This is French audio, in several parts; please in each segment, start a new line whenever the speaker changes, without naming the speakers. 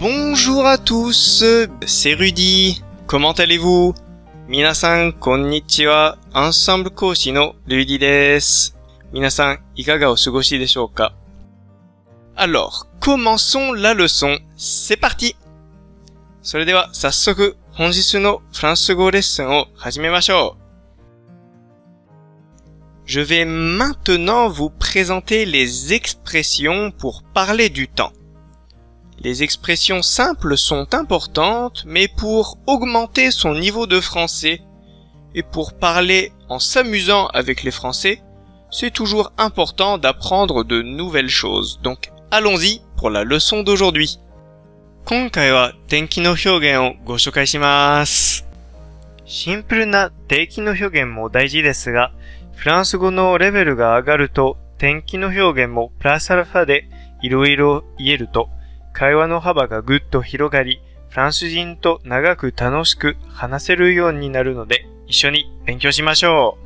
Bonjour à tous, c'est Rudy. Comment allez-vous 皆さん、こんにちは。アンサンブル講師のルディです。皆さん、いかがお過ごしでしょうか Alors, commençons la leçon. C'est parti! それでは、早速、本日のフランス語レッスンを始めましょう。Je vais maintenant vous présenter les expressions pour parler du temps. Les expressions simples sont importantes, mais pour augmenter son niveau de français et pour parler en s'amusant avec les Français, c'est toujours important d'apprendre de nouvelles choses. Donc, allons-y pour la leçon d'aujourd'hui. 今回は天気の表現をご紹介します。シンプルな定期の表現も大事ですが、フランス語のレベルが上がると、天気の表現もプラスアルファでいろいろ言えると、 会話の幅がぐっと広がり、フランス人と長く楽しく話せるようになるので、一緒に勉強しましょ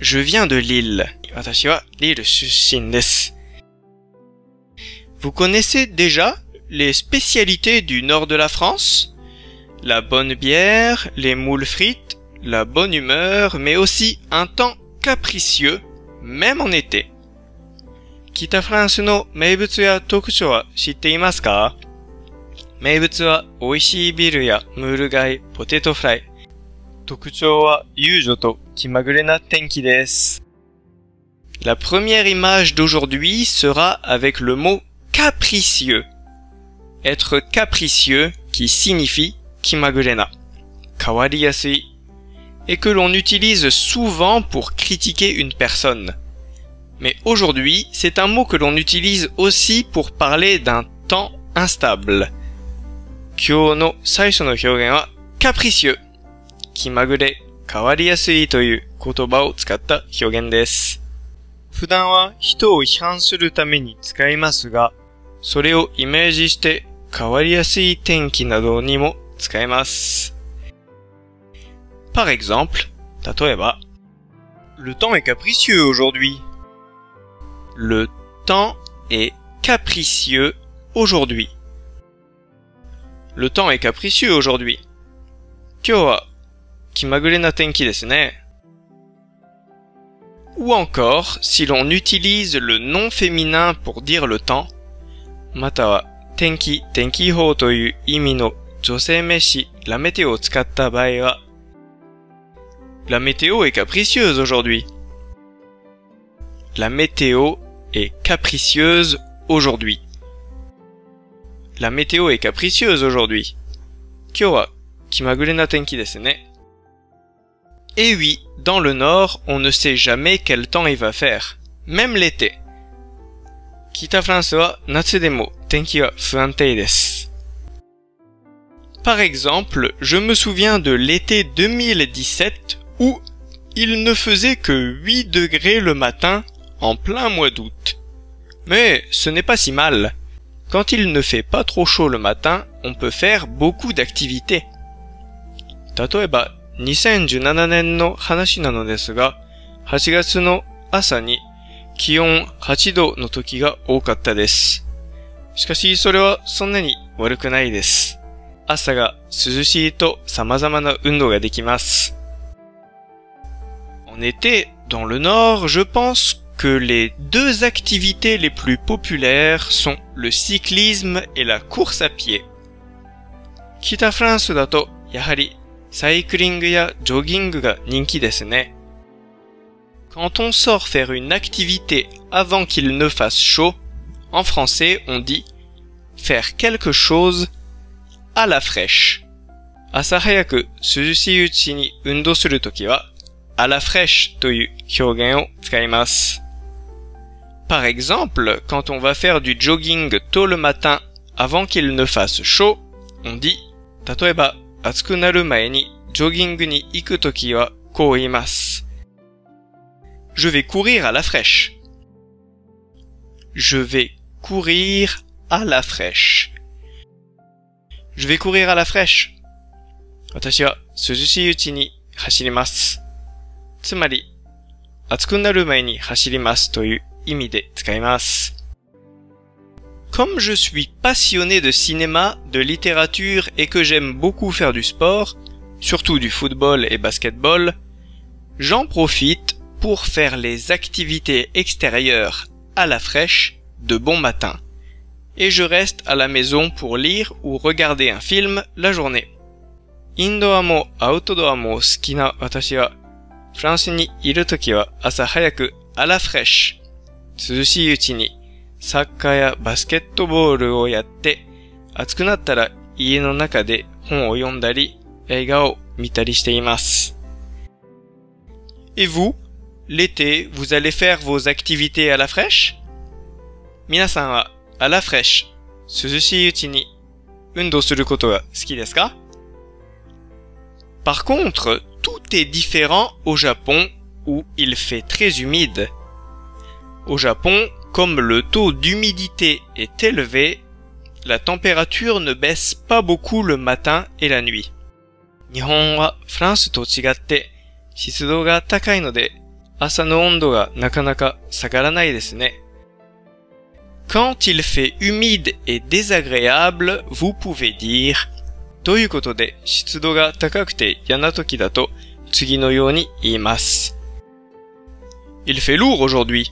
う。Je viens de Lille. 私はリール出身です。Vous connaissez déjà les spécialités du nord de la France La bonne bière, les moules frites, la bonne humeur, mais aussi un temps capricieux, même en été. 北フランスの名物や特徴は知っていますか名物は美味しいビールやムール貝、ポテトフライ。特徴は遊女と気まぐれな天気です。La première image d'aujourd'hui sera avec le mot capricieux. Être capricieux qui signifie kimagurena, kawariyasui, et que l'on utilise souvent pour critiquer une personne. Mais aujourd'hui, c'est un mot que l'on utilise aussi pour parler d'un temps instable. Kyo no saisho no hyōgen wa capricieux. Kimagure, kawariyasui という言葉を使った表現です。普段は人を批判するために使いますが、それをイメージして変わりやすい天気などにも使えます。Par exemple, 例えば、Le temps est capricieux aujourd'hui. Le temps est capricieux aujourd'hui. Le temps est capricieux aujourd'hui. Ou encore, si l'on utilise le nom féminin pour dire le temps, la météo La météo est capricieuse aujourd'hui. La est capricieuse aujourd'hui. La météo est capricieuse aujourd'hui. Kyowa, kimagurena tenki desu ne. Et oui, dans le nord, on ne sait jamais quel temps il va faire, même l'été. Kita France wa natsu demo. Par exemple, je me souviens de l'été 2017 où il ne faisait que 8 degrés le matin en plein mois d'août. Mais ce n'est pas si mal. Quand il ne fait pas trop chaud le matin, on peut faire beaucoup d'activités. 例えば、2017年の話なのですが、8月の朝に気温8度の時が多かったです。しかし、それはそんなに悪くないです。朝が涼しいと様々な運動ができます。En été, dans le nord, je pense que les deux activités les plus populaires sont le cyclisme et la course à pied. 北フランスだと、やはり、サイクリングやジョギングが人気ですね。Quand on sort faire une activité avant qu'il ne fasse chaud, en français on dit faire quelque chose à la fraîche. 朝早く涼しいうちに運動するときは、à la fraîche という表現を使います。 Par exemple, quand on va faire du jogging tôt le matin avant qu'il ne fasse chaud, on dit 例えば暑くなる前にジョギングに行くときはこう言います。Je vais courir à la fraîche. Je vais courir à la fraîche. Je vais courir à la fraîche. 私は涼しいうちに走ります。つまり、暑くなる前に走りますという 意味で使います。 Comme je suis passionné de cinéma, de littérature et que j'aime beaucoup faire du sport, surtout du football et basketball, j'en profite pour faire les activités extérieures à la fraîche de bon matin. Et je reste à la maison pour lire ou regarder un film la journée. インドアもアウトドアも好きな私は、フランスにいるときは朝早くアラフレッシュ、 涼しいうちにサッカーやバスケットボールをやって、暑くなったら家の中で本を読んだり、映画を見たりしています。Et vous, l'été, vous allez faire vos activités à la fraîche 皆さんは、あらフレッシュ、涼しいうちに、運動することが好きですか Par contre, tout est différent au Japon où il fait très humide. Au Japon, comme le taux d'humidité est élevé, la température ne baisse pas beaucoup le matin et la nuit. Quand il fait humide et désagréable, vous pouvez dire Il fait lourd aujourd'hui.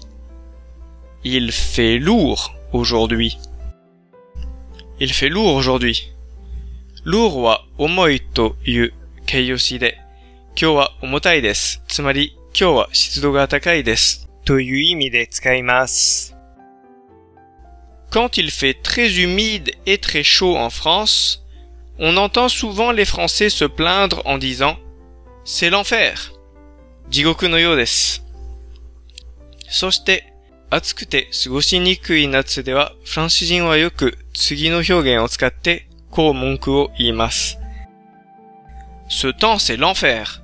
Il fait lourd aujourd'hui. Il fait lourd aujourd'hui. Lourd wa omoi to yu keiyoshi de, kyou wa omotai desu. Tsumari, kyou wa shitsudo ga takai desu. To yu imi de tsukaimasu. Quand il fait très humide et très chaud en France, on entend souvent les Français se plaindre en disant C'est l'enfer. Jigoku no yo desu. そして、 暑くて過ごしにくい夏では、フランス人はよく次の表現を使ってこう文句を言います。Ce temps c'est l'enfer.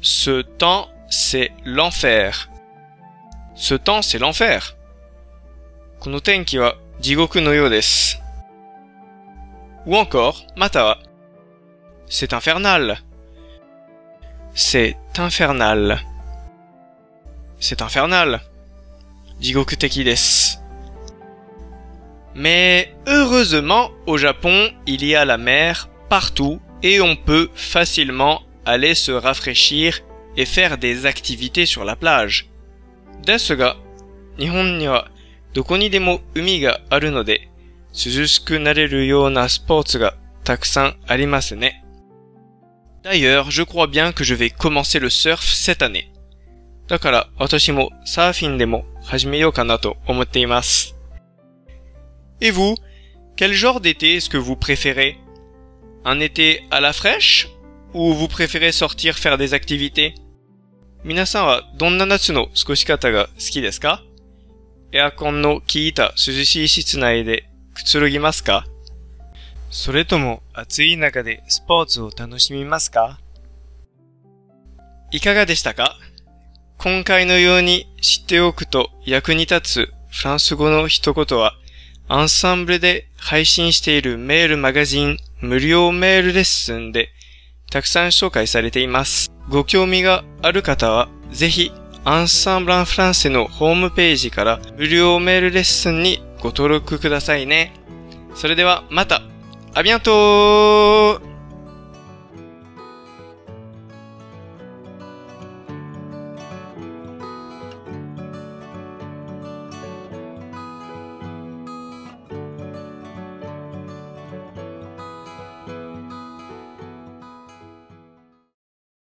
Ce temps c'est l'enfer. Ce temps c'est l'enfer. この天気は地獄のようです。Ou encore, mata C'est infernal. C'est infernal. C'est infernal. Mais heureusement, au Japon, il y a la mer partout et on peut facilement aller se rafraîchir et faire des activités sur la plage. D'ailleurs, je crois bien que je vais commencer le surf cette année. だから私もサーフィンでも始めようかなと思っています。Et vous, quel genre d'été est-ce que vous préférez? Un été à la fraîche ou vous préférez sortir faire des activités? 皆さんはどんな夏の過ごし方が好きですかエアコンの効いた涼しい室内でくつろぎますかそれとも暑い中でスポーツを楽しみますかいかがでしたか今回のように知っておくと役に立つフランス語の一言は、アンサンブルで配信しているメールマガジン無料メールレッスンでたくさん紹介されています。ご興味がある方は、ぜひ、アンサンブランフランセのホームページから無料メールレッスンにご登録くださいね。それではまた、アビアントー